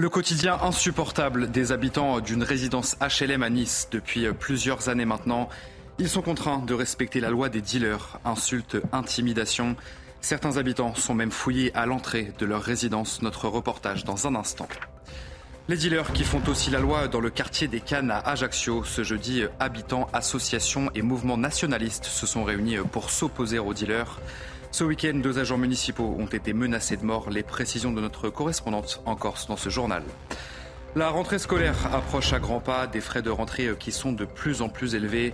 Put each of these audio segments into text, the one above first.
Le quotidien insupportable des habitants d'une résidence HLM à Nice depuis plusieurs années maintenant. Ils sont contraints de respecter la loi des dealers, insultes, intimidations. Certains habitants sont même fouillés à l'entrée de leur résidence. Notre reportage dans un instant. Les dealers qui font aussi la loi dans le quartier des Cannes à Ajaccio. Ce jeudi, habitants, associations et mouvements nationalistes se sont réunis pour s'opposer aux dealers. Ce week-end, deux agents municipaux ont été menacés de mort. Les précisions de notre correspondante en Corse dans ce journal. La rentrée scolaire approche à grands pas, des frais de rentrée qui sont de plus en plus élevés.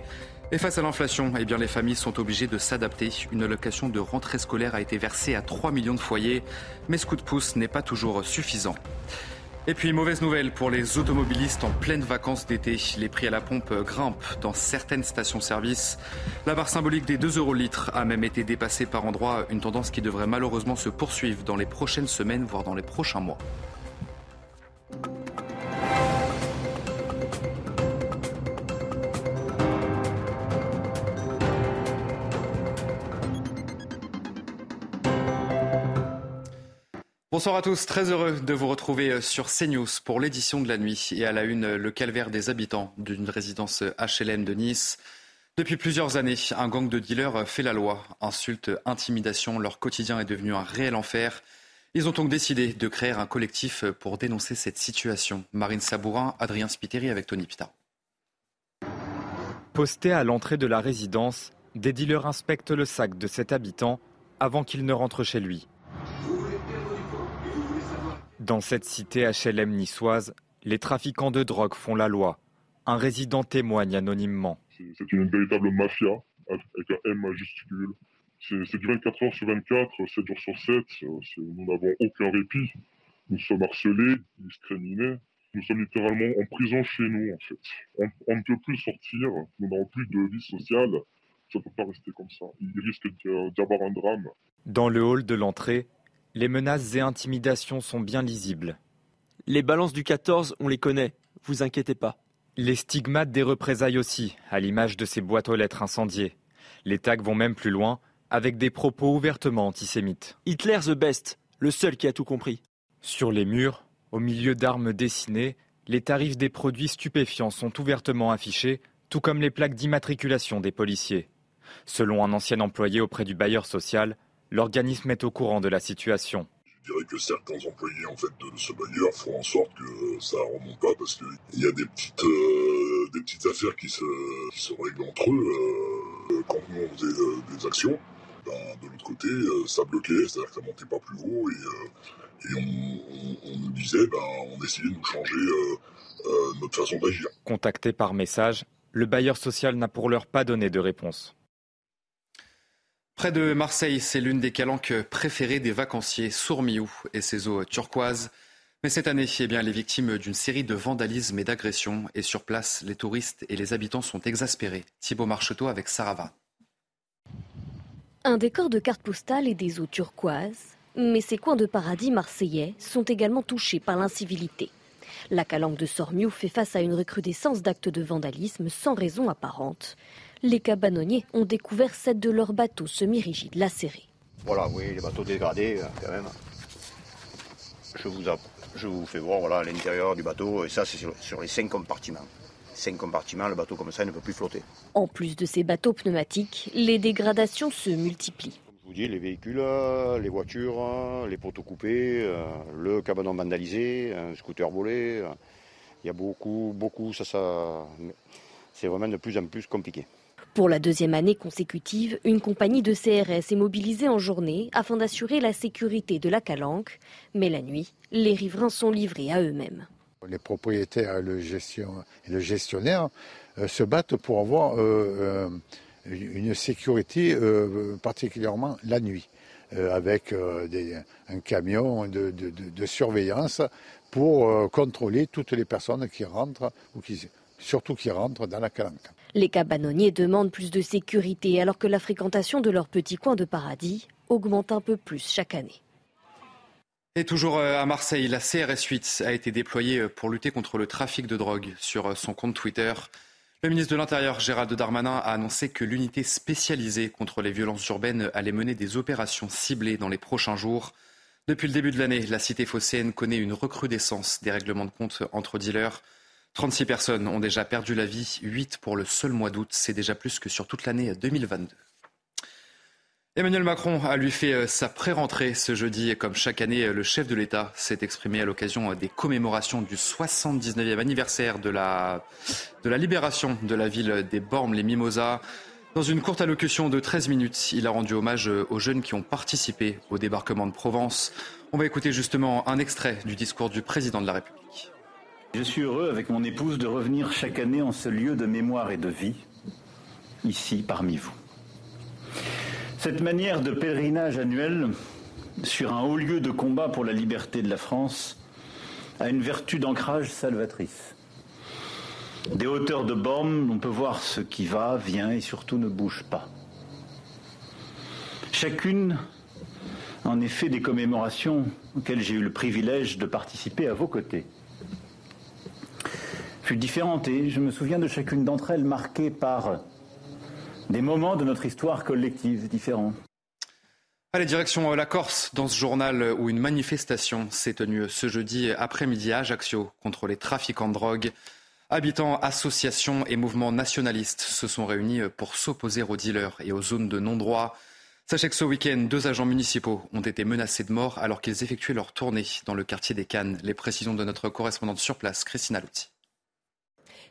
Et face à l'inflation, eh les familles sont obligées de s'adapter. Une allocation de rentrée scolaire a été versée à 3 millions de foyers, mais ce coup de pouce n'est pas toujours suffisant. Et puis, mauvaise nouvelle pour les automobilistes en pleine vacances d'été. Les prix à la pompe grimpent dans certaines stations-service. La barre symbolique des 2 euros litre a même été dépassée par endroits, une tendance qui devrait malheureusement se poursuivre dans les prochaines semaines, voire dans les prochains mois. Bonsoir à tous, très heureux de vous retrouver sur CNews pour l'édition de la nuit et à la une le calvaire des habitants d'une résidence HLM de Nice. Depuis plusieurs années, un gang de dealers fait la loi, insultes, intimidation, leur quotidien est devenu un réel enfer. Ils ont donc décidé de créer un collectif pour dénoncer cette situation. Marine Sabourin, Adrien Spiteri avec Tony Pita. Postés à l'entrée de la résidence, des dealers inspectent le sac de cet habitant avant qu'il ne rentre chez lui. Dans cette cité HLM niçoise, les trafiquants de drogue font la loi. Un résident témoigne anonymement. C'est une véritable mafia avec un M majuscule. C'est du 24 heures sur 24, 7 jours sur 7. Nous n'avons aucun répit. Nous sommes harcelés, discriminés. Nous sommes littéralement en prison chez nous, en fait. On, ne peut plus sortir. Nous n'avons plus de vie sociale. Ça ne peut pas rester comme ça. Il risque d'y avoir un drame. Dans le hall de l'entrée, les menaces et intimidations sont bien lisibles. Les balances du 14, on les connaît, vous inquiétez pas. Les stigmates des représailles aussi, à l'image de ces boîtes aux lettres incendiées. Les tags vont même plus loin, avec des propos ouvertement antisémites. Hitler the best, le seul qui a tout compris. Sur les murs, au milieu d'armes dessinées, les tarifs des produits stupéfiants sont ouvertement affichés, tout comme les plaques d'immatriculation des policiers. Selon un ancien employé auprès du bailleur social, L'organisme est au courant de la situation. Je dirais que certains employés en fait, de ce bailleur font en sorte que ça ne remonte pas parce qu'il y a des petites, euh, des petites affaires qui se, qui se règlent entre eux. Euh, quand nous on faisait euh, des actions, ben, de l'autre côté, ça bloquait, c'est-à-dire que ça montait pas plus haut et, et on, on, nous disait, ben, on essayait de nous changer notre façon d'agir. Contacté par message, le bailleur social n'a pour l'heure pas donné de réponse. Près de Marseille, c'est l'une des calanques préférées des vacanciers, Sourmiou et ses eaux turquoises. Mais cette année, eh bien, elle est victime d'une série de vandalismes et d'agressions. Et sur place, les touristes et les habitants sont exaspérés. Thibaut Marcheteau avec Sarava. Un décor de cartes postales et des eaux turquoises. Mais ces coins de paradis marseillais sont également touchés par l'incivilité. La calanque de Sormiou fait face à une recrudescence d'actes de vandalisme sans raison apparente les cabanonniers ont découvert sept de leurs bateaux semi-rigides lacérés. Voilà, oui, les bateaux dégradés, euh, quand même. Je vous, je vous fais voir voilà, l'intérieur du bateau, et ça, c'est sur, les cinq compartiments. Cinq compartiments, le bateau comme ça il ne peut plus flotter. En plus de ces bateaux pneumatiques, les dégradations se multiplient. Je vous dis, les véhicules, euh, les voitures, euh, les poteaux coupés, le cabanon vandalisé, un scooter volé. Il y a beaucoup, beaucoup, ça, ça. C'est vraiment de plus en plus compliqué. Pour la deuxième année consécutive, une compagnie de CRS est mobilisée en journée afin d'assurer la sécurité de la calanque. Mais la nuit, les riverains sont livrés à eux-mêmes. Les propriétaires et le, gestionnaire euh, se battent pour avoir euh, euh, une sécurité particulièrement la nuit. avec un camion de, surveillance pour contrôler toutes les personnes qui rentrent ou qui, surtout qui rentrent dans la calanque. Les cabanonniers demandent plus de sécurité alors que la fréquentation de leur petit coin de paradis augmente un peu plus chaque année. Et toujours euh, à Marseille, la CRS 8 a été déployée euh, pour lutter contre le trafic de drogue sur euh, son compte Twitter. Le ministre de l'Intérieur, Gérald Darmanin, a annoncé que l'unité spécialisée contre les violences urbaines allait mener des opérations ciblées dans les prochains jours. Depuis le début de l'année, la cité phocéenne connaît une recrudescence des règlements de compte entre dealers. 36 personnes ont déjà perdu la vie, 8 pour le seul mois d'août. C'est déjà plus que sur toute l'année 2022. Emmanuel Macron a lui fait euh, sa pré-rentrée ce jeudi. Comme chaque année, le chef de l'État s'est exprimé à l'occasion des commémorations du 79e anniversaire de la, de la libération de la ville des Bormes, les Mimosas. Dans une courte allocution de 13 minutes, il a rendu hommage aux jeunes qui ont participé au débarquement de Provence. On va écouter justement un extrait du discours du président de la République. Je suis heureux avec mon épouse de revenir chaque année en ce lieu de mémoire et de vie, ici parmi vous. Cette manière de pèlerinage annuel sur un haut lieu de combat pour la liberté de la France a une vertu d'ancrage salvatrice. Des hauteurs de bornes, on peut voir ce qui va, vient et surtout ne bouge pas. Chacune, en effet, des commémorations auxquelles j'ai eu le privilège de participer à vos côtés fut différente et je me souviens de chacune d'entre elles marquée par des moments de notre histoire collective différents. Allez, direction euh, la Corse, dans ce journal où une manifestation s'est tenue ce jeudi après-midi à Ajaccio contre les trafiquants de drogue. Habitants, associations et mouvements nationalistes se sont réunis pour s'opposer aux dealers et aux zones de non-droit. Sachez que ce week-end, deux agents municipaux ont été menacés de mort alors qu'ils effectuaient leur tournée dans le quartier des Cannes. Les précisions de notre correspondante sur place, Christina Louti.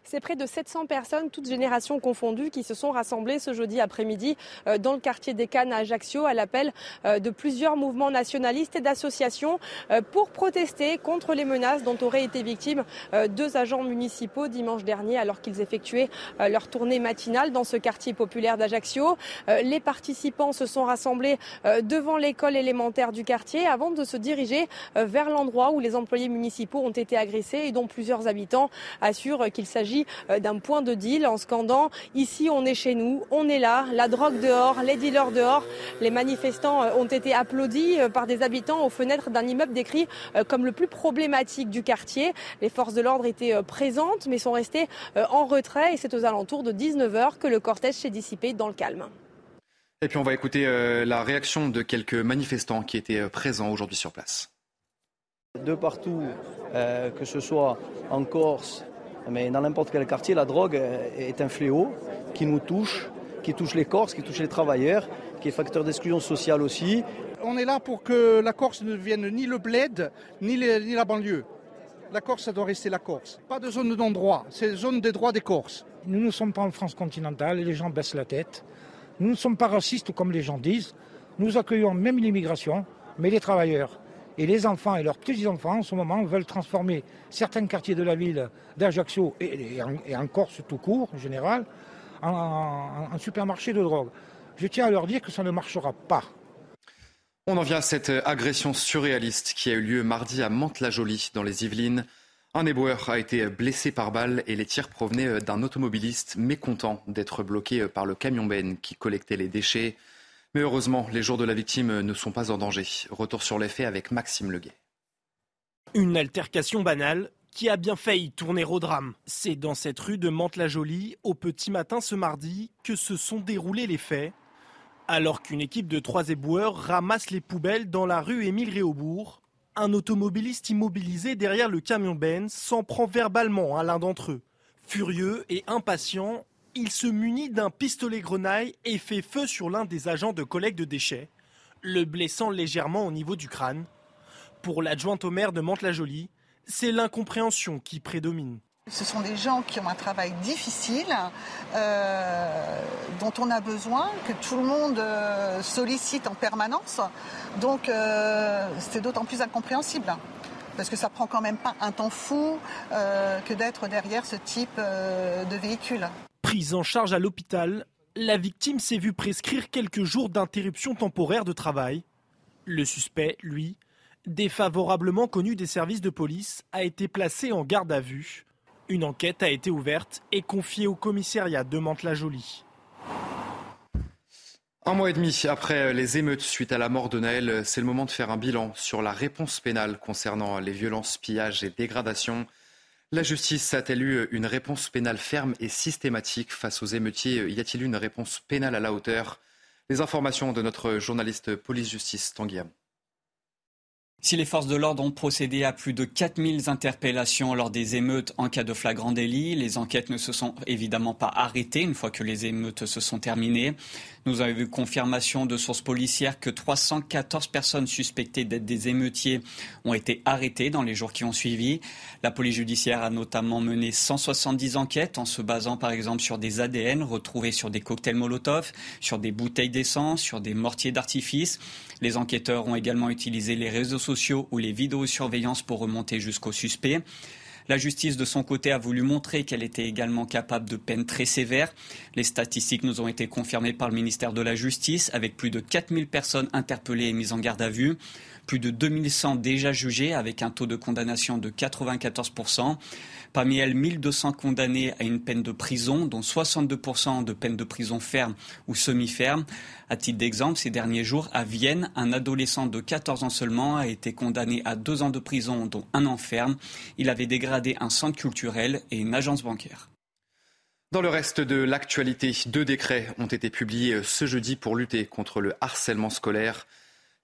C'est près de 700 personnes, toutes générations confondues, qui se sont rassemblées ce jeudi après-midi euh, dans le quartier des Cannes à Ajaccio à l'appel euh, de plusieurs mouvements nationalistes et d'associations euh, pour protester contre les menaces dont auraient été victimes deux agents municipaux dimanche dernier alors qu'ils effectuaient leur tournée matinale dans ce quartier populaire d'Ajaccio. Les participants se sont rassemblés devant l'école élémentaire du quartier avant de se diriger vers l'endroit où les employés municipaux ont été agressés et dont plusieurs habitants assurent qu'il s'agit euh, d'un point de deal en scandant ici on est chez nous, on est là, la drogue dehors, les dealers dehors. Les manifestants euh, ont été applaudis euh, par des habitants aux fenêtres d'un immeuble décrit comme le plus problématique du quartier. Les forces de l'ordre étaient présentes mais sont restées en retrait et c'est aux alentours de 19h que le cortège s'est dissipé dans le calme. Et puis on va écouter la réaction de quelques manifestants qui étaient présents aujourd'hui sur place. De partout, que ce soit en Corse, mais dans n'importe quel quartier, la drogue est un fléau qui nous touche, qui touche les Corses, qui touche les travailleurs, qui est facteur d'exclusion sociale aussi. On est là pour que la Corse ne devienne ni le bled, ni, la banlieue. La Corse, ça doit rester la Corse. Pas de zone de non-droit, c'est zone des droits des Corses. Nous ne sommes pas en France continentale et les gens baissent la tête. Nous ne sommes pas racistes comme les gens disent. Nous accueillons même l'immigration, mais les travailleurs. Et les enfants et leurs petits-enfants, en ce moment, veulent transformer certains quartiers de la ville d'Ajaccio et, en, Corse tout court, en général, en, supermarché de drogue. Je tiens à leur dire que ça ne marchera pas. On en vient à cette agression surréaliste qui a eu lieu mardi à Mantes-la-Jolie, dans les Yvelines. Un éboueur a été blessé par balle et les tirs provenaient d'un automobiliste mécontent d'être bloqué par le camion Ben qui collectait les déchets. Mais heureusement, les jours de la victime ne sont pas en danger. Retour sur les faits avec Maxime Leguet. Une altercation banale qui a bien failli tourner au drame. C'est dans cette rue de Mantes-la-Jolie, au petit matin ce mardi, que se sont déroulés les faits. Alors qu'une équipe de trois éboueurs ramasse les poubelles dans la rue Émile Réaubourg, un automobiliste immobilisé derrière le camion Benz s'en prend verbalement à l'un d'entre eux. Furieux et impatient, il se munit d'un pistolet grenaille et fait feu sur l'un des agents de collecte de déchets, le blessant légèrement au niveau du crâne. Pour l'adjointe au maire de Mantes-la-Jolie, c'est l'incompréhension qui prédomine. Ce sont des gens qui ont un travail difficile, euh, dont on a besoin, que tout le monde euh, sollicite en permanence. Donc euh, c'est d'autant plus incompréhensible. Parce que ça prend quand même pas un temps fou que d'être derrière ce type de véhicule. Prise en charge à l'hôpital, la victime s'est vue prescrire quelques jours d'interruption temporaire de travail. Le suspect, lui, défavorablement connu des services de police, a été placé en garde à vue. Une enquête a été ouverte et confiée au commissariat de Mantes-la-Jolie. Un mois et demi après les émeutes suite à la mort de Naël, c'est le moment de faire un bilan sur la réponse pénale concernant les violences, pillages et dégradations. La justice a-t-elle eu une réponse pénale ferme et systématique face aux émeutiers? Y a-t-il eu une réponse pénale à la hauteur? Les informations de notre journaliste police-justice Tanguy si les forces de l'ordre ont procédé à plus de 4000 interpellations lors des émeutes en cas de flagrant délit, les enquêtes ne se sont évidemment pas arrêtées une fois que les émeutes se sont terminées. Nous avons eu confirmation de sources policières que 314 personnes suspectées d'être des émeutiers ont été arrêtées dans les jours qui ont suivi. La police judiciaire a notamment mené 170 enquêtes en se basant par exemple sur des ADN retrouvés sur des cocktails Molotov, sur des bouteilles d'essence, sur des mortiers d'artifice. Les enquêteurs ont également utilisé les réseaux sociaux ou les vidéosurveillances pour remonter jusqu'au suspect. La justice, de son côté, a voulu montrer qu'elle était également capable de peines très sévères. Les statistiques nous ont été confirmées par le ministère de la Justice, avec plus de 4000 personnes interpellées et mises en garde à vue plus de 2100 déjà jugées avec un taux de condamnation de 94%. Parmi elles, 1200 condamnés à une peine de prison, dont 62% de peine de prison ferme ou semi-ferme. À titre d'exemple, ces derniers jours, à Vienne, un adolescent de 14 ans seulement a été condamné à deux ans de prison, dont un an ferme. Il avait dégradé un centre culturel et une agence bancaire. Dans le reste de l'actualité, deux décrets ont été publiés ce jeudi pour lutter contre le harcèlement scolaire.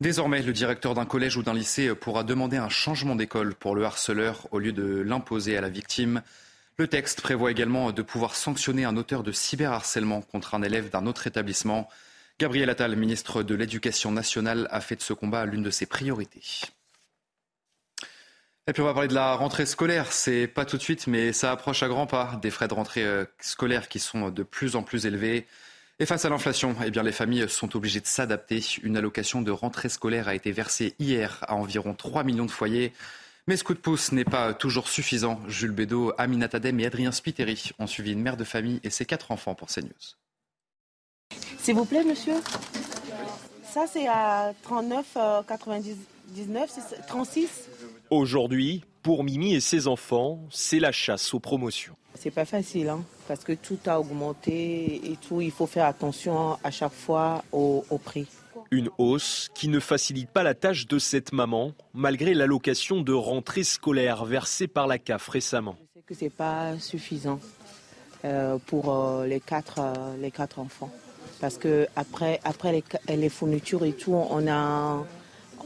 Désormais, le directeur d'un collège ou d'un lycée pourra demander un changement d'école pour le harceleur au lieu de l'imposer à la victime. Le texte prévoit également de pouvoir sanctionner un auteur de cyberharcèlement contre un élève d'un autre établissement. Gabriel Attal, ministre de l'Éducation nationale, a fait de ce combat l'une de ses priorités. Et puis on va parler de la rentrée scolaire. C'est pas tout de suite, mais ça approche à grands pas. Des frais de rentrée euh, scolaire qui sont de plus en plus élevés. Et face à l'inflation, eh bien, les familles sont obligées de s'adapter. Une allocation de rentrée scolaire a été versée hier à environ 3 millions de foyers. Mais ce coup de pouce n'est pas toujours suffisant. Jules Bédot, Aminat Adem et Adrien Spiteri ont suivi une mère de famille et ses quatre enfants pour CNews. S'il vous plaît, monsieur. Ça, c'est à 39,99, 36. Aujourd'hui, pour Mimi et ses enfants, c'est la chasse aux promotions. C'est pas facile, hein, parce que tout a augmenté et tout. Il faut faire attention à chaque fois au, prix. Une hausse qui ne facilite pas la tâche de cette maman, malgré l'allocation de rentrée scolaire versée par la CAF récemment. Je sais que c'est pas suffisant euh, pour euh, les, quatre, euh, les quatre enfants. Parce que après, après les, les fournitures et tout, on a,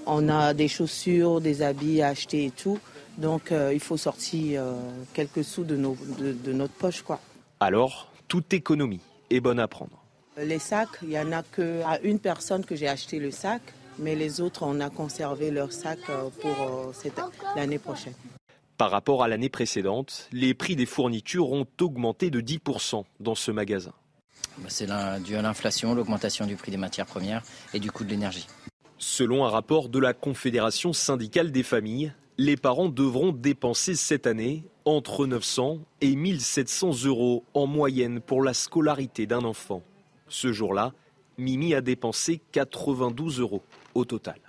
on a des chaussures, des habits à acheter et tout. Donc euh, il faut sortir euh, quelques sous de, notre poche. Quoi. Alors, toute économie est bonne à prendre. Les sacs, il n'y en a qu'à une personne que j'ai acheté le sac, mais les autres, on a conservé leur sac euh, pour l'année prochaine. Par rapport à l'année précédente, les prix des fournitures ont augmenté de 10% dans ce magasin. Bah, c'est dû à l'inflation, l'augmentation du prix des matières premières et du coût de l'énergie. Selon un rapport de la Confédération syndicale des familles, les parents devront dépenser cette année entre 900 et 1700 euros en moyenne pour la scolarité d'un enfant. Ce jour-là, Mimi a dépensé 92 euros au total.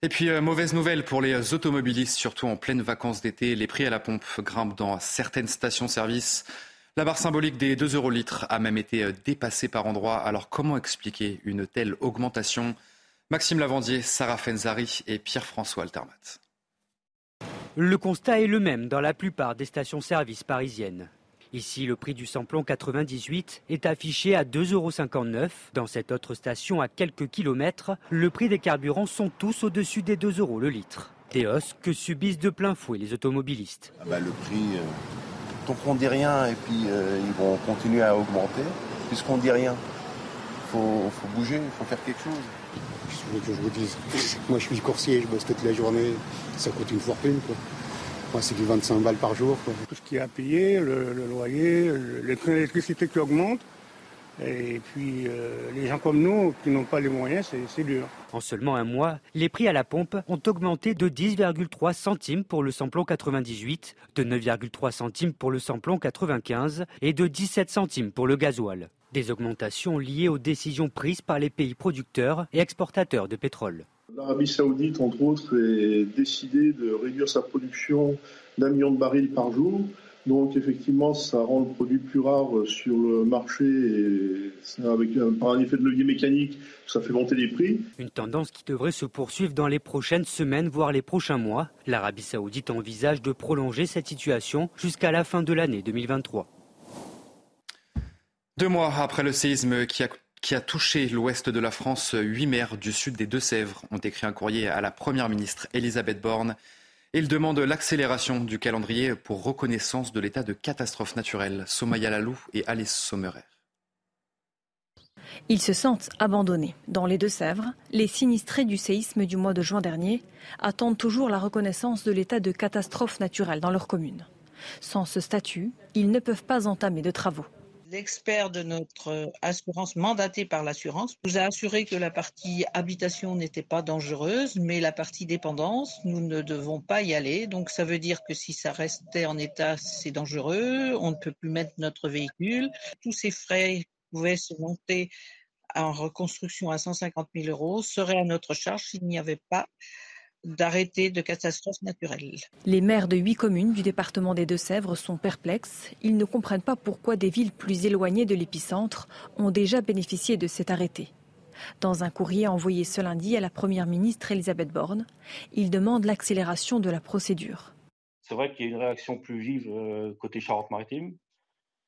Et puis, euh, mauvaise nouvelle pour les automobilistes, surtout en pleine vacances d'été. Les prix à la pompe grimpent dans certaines stations-service. La barre symbolique des 2 euros litres a même été euh, dépassée par endroits. Alors, comment expliquer une telle augmentation? Maxime Lavandier, Sarah Fenzari et Pierre-François Altermat. Le constat est le même dans la plupart des stations-service parisiennes. Ici, le prix du samplon 98 est affiché à 2,59 euros. Dans cette autre station, à quelques kilomètres, le prix des carburants sont tous au-dessus des 2 euros le litre. Des hausses que subissent de plein fouet les automobilistes. Ah bah, le prix, tant qu'on dit rien et puis euh, ils vont continuer à augmenter, puisqu'on dit rien, il faut, faut bouger, il faut faire quelque chose que je vous dise Moi, je suis coursier, je bosse toute la journée. Ça coûte une fortune. Quoi. Moi, c'est du 25 balles par jour. Tout ce qui est à payer, le, loyer, l'électricité qui augmente. Et puis, euh, les gens comme nous, qui n'ont pas les moyens, c'est dur. En seulement un mois, les prix à la pompe ont augmenté de 10,3 centimes pour le samplon 98, de 9,3 centimes pour le samplon 95 et de 17 centimes pour le gasoil. Des augmentations liées aux décisions prises par les pays producteurs et exportateurs de pétrole. L'Arabie saoudite, entre autres, a décidé de réduire sa production d'un million de barils par jour. Donc effectivement, ça rend le produit plus rare sur le marché et avec un, par un effet de levier mécanique, ça fait monter les prix. Une tendance qui devrait se poursuivre dans les prochaines semaines, voire les prochains mois. L'Arabie saoudite envisage de prolonger cette situation jusqu'à la fin de l'année 2023. Deux mois après le séisme qui a qui a touché l'ouest de la France. Huit maires du sud des Deux-Sèvres ont écrit un courrier à la Première ministre Elisabeth Borne. Ils demandent l'accélération du calendrier pour reconnaissance de l'état de catastrophe naturelle. Somaya Lalou et Alice Sommerer. Ils se sentent abandonnés. Dans les Deux-Sèvres, les sinistrés du séisme du mois de juin dernier attendent toujours la reconnaissance de l'état de catastrophe naturelle dans leur commune. Sans ce statut, ils ne peuvent pas entamer de travaux. L'expert de notre assurance mandaté par l'assurance nous a assuré que la partie habitation n'était pas dangereuse, mais la partie dépendance, nous ne devons pas y aller. Donc ça veut dire que si ça restait en état, c'est dangereux, on ne peut plus mettre notre véhicule. Tous ces frais pouvaient se monter en reconstruction à 150 000 euros seraient à notre charge s'il n'y avait pas d'arrêter de catastrophes naturelles. Les maires de huit communes du département des Deux-Sèvres sont perplexes. Ils ne comprennent pas pourquoi des villes plus éloignées de l'épicentre ont déjà bénéficié de cet arrêté. Dans un courrier envoyé ce lundi à la Première ministre Elisabeth Borne, ils demandent l'accélération de la procédure. C'est vrai qu'il y a une réaction plus vive euh, côté Charente-Maritime.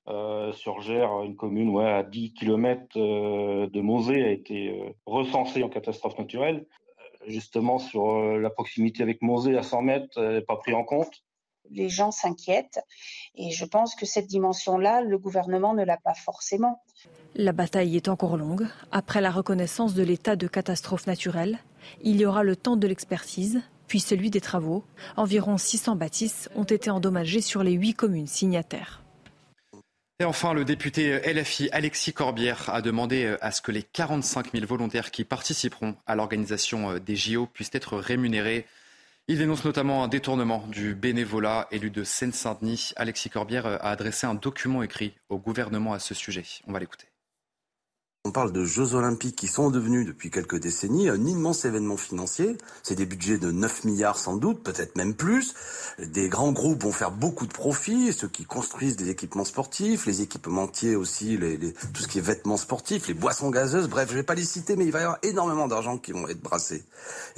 Euh, sur une commune à 10 km euh, de Mosée a été recensée en catastrophe naturelle justement sur euh, la proximité avec Mosée à 100 mètres n'est pas pris en compte. Les gens s'inquiètent et je pense que cette dimension-là, le gouvernement ne l'a pas forcément. La bataille est encore longue. Après la reconnaissance de l'état de catastrophe naturelle, il y aura le temps de l'expertise, puis celui des travaux. Environ 600 bâtisses ont été endommagées sur les huit communes signataires. Et enfin, le député LFI Alexis Corbière a demandé euh, à ce que les 45 000 volontaires qui participeront à l'organisation euh, des JO puissent être rémunérés. Il dénonce notamment un détournement du bénévolat. Élu de Seine-Saint-Denis, Alexis Corbière euh, a adressé un document écrit au gouvernement à ce sujet. On va l'écouter. On parle de Jeux Olympiques qui sont devenus depuis quelques décennies un immense événement financier. C'est des budgets de 9 milliards sans doute, peut-être même plus. Des grands groupes vont faire beaucoup de profits, ceux qui construisent des équipements sportifs, les équipementiers aussi, les, les, tout ce qui est vêtements sportifs, les boissons gazeuses, bref, je vais pas les citer, mais il va y avoir énormément d'argent qui vont être brassés.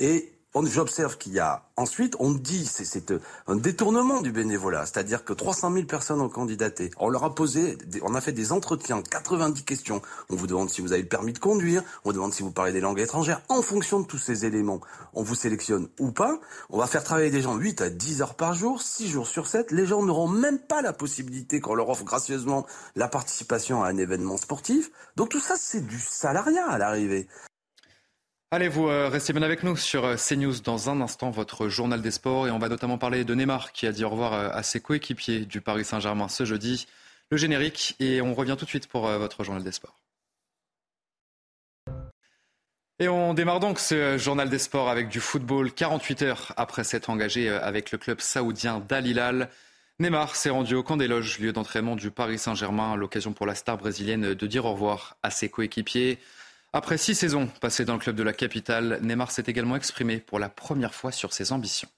Et j'observe qu'il y a ensuite, on dit, c'est un détournement du bénévolat, c'est-à-dire que 300 000 personnes ont candidaté. On leur a posé, on a fait des entretiens, 90 questions. On vous demande si vous avez le permis de conduire, on vous demande si vous parlez des langues étrangères. En fonction de tous ces éléments, on vous sélectionne ou pas. On va faire travailler des gens 8 à 10 heures par jour, 6 jours sur 7. Les gens n'auront même pas la possibilité qu'on leur offre gracieusement la participation à un événement sportif. Donc tout ça, c'est du salariat à l'arrivée. Allez, vous euh, restez bien avec nous sur euh, CNews dans un instant, votre journal des sports. Et on va notamment parler de Neymar qui a dit au revoir euh, à ses coéquipiers du Paris Saint-Germain ce jeudi. Le générique et on revient tout de suite pour votre journal des sports. Et on démarre donc ce journal des sports avec du football 48 heures après s'être engagé avec le club saoudien d'Al Hilal. Neymar s'est rendu au camp des loges, lieu d'entraînement du Paris Saint-Germain, l'occasion pour la star brésilienne de dire au revoir à ses coéquipiers. Après six saisons passées dans le club de la capitale, Neymar s'est également exprimé pour la première fois sur ses ambitions.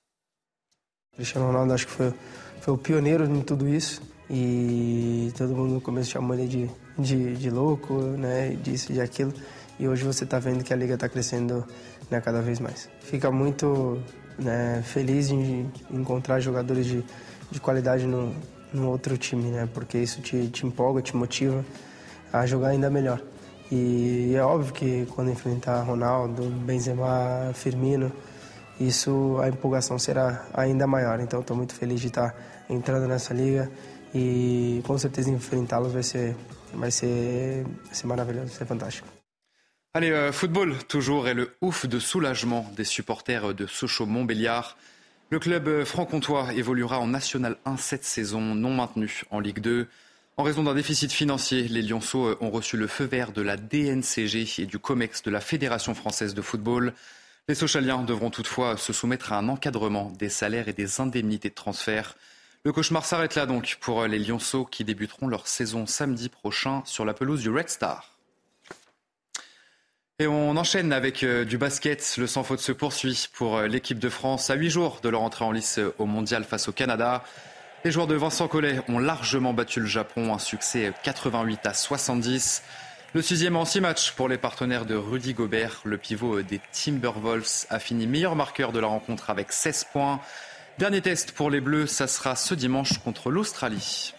Cristiano Ronaldo acho que foi, foi o pioneiro em tudo isso e todo mundo no começo chamou ele de, de, de louco, né, disso e aquilo. E hoje você está vendo que a liga está crescendo né, cada vez mais. Fica muito né, feliz em encontrar jogadores de, de qualidade no outro time, né, porque isso te, te empolga, te motiva a jogar ainda melhor. E é óbvio que quando enfrentar Ronaldo, Benzema, Firmino, isso a empolgação será ainda maior. Então estou muito feliz de estar entrando nessa liga e com certeza enfrentá-los vai ser, vai ser, vai ser maravilhoso, vai ser fantástico. Allez, euh, football toujours et le ouf de soulagement des supporters de Sochaux-Montbéliard. Le club franc-comtois évoluera en National 1 cette saison, non maintenu en Ligue 2. En raison d'un déficit financier, les Lyonceaux euh, ont reçu le feu vert de la DNCG et du COMEX de la Fédération française de football. Les Sochaliens devront toutefois se soumettre à un encadrement des salaires et des indemnités de transfert. Le cauchemar s'arrête là donc pour les Lyonceaux qui débuteront leur saison samedi prochain sur la pelouse du Red Star. Et on enchaîne avec euh, du basket. Le sans faute se poursuit pour euh, l'équipe de France à huit jours de leur entrée en lice euh, au mondial face au Canada. Les joueurs de Vincent Collet ont largement battu le Japon, un succès 88 à 70. Le sixième en six matchs pour les partenaires de Rudy Gobert. Le pivot des Timberwolves a fini meilleur marqueur de la rencontre avec 16 points. Dernier test pour les Bleus, ça sera ce dimanche contre l'Australie.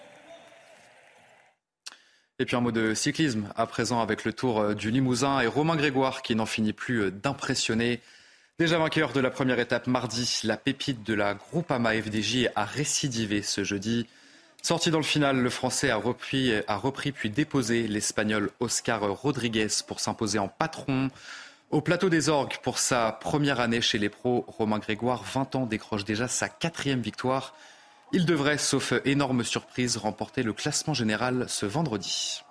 Et puis un mot de cyclisme à présent avec le Tour du Limousin et Romain Grégoire qui n'en finit plus d'impressionner. Déjà vainqueur de la première étape mardi, la pépite de la Groupama FDJ a récidivé ce jeudi. Sorti dans le final, le Français a repris, puis déposé l'Espagnol Oscar Rodriguez pour s'imposer en patron. Au plateau des orgues, pour sa première année chez les pros, Romain Grégoire, 20 ans, décroche déjà sa quatrième victoire. Il devrait, sauf énorme surprise, remporter le classement général ce vendredi.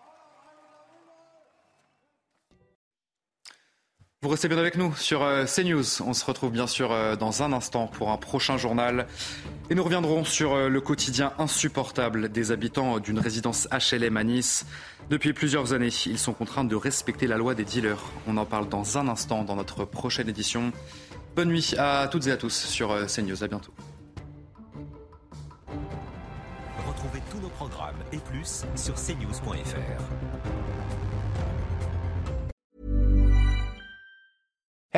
Vous restez bien avec nous sur euh, CNews. On se retrouve bien sûr euh, dans un instant pour un prochain journal. Et nous reviendrons sur euh, le quotidien insupportable des habitants d'une résidence HLM à Nice. Depuis plusieurs années, ils sont contraints de respecter la loi des dealers. On en parle dans un instant dans notre prochaine édition. Bonne nuit à toutes et à tous sur CNews. À bientôt. Retrouvez tous nos programmes et plus sur cnews.fr.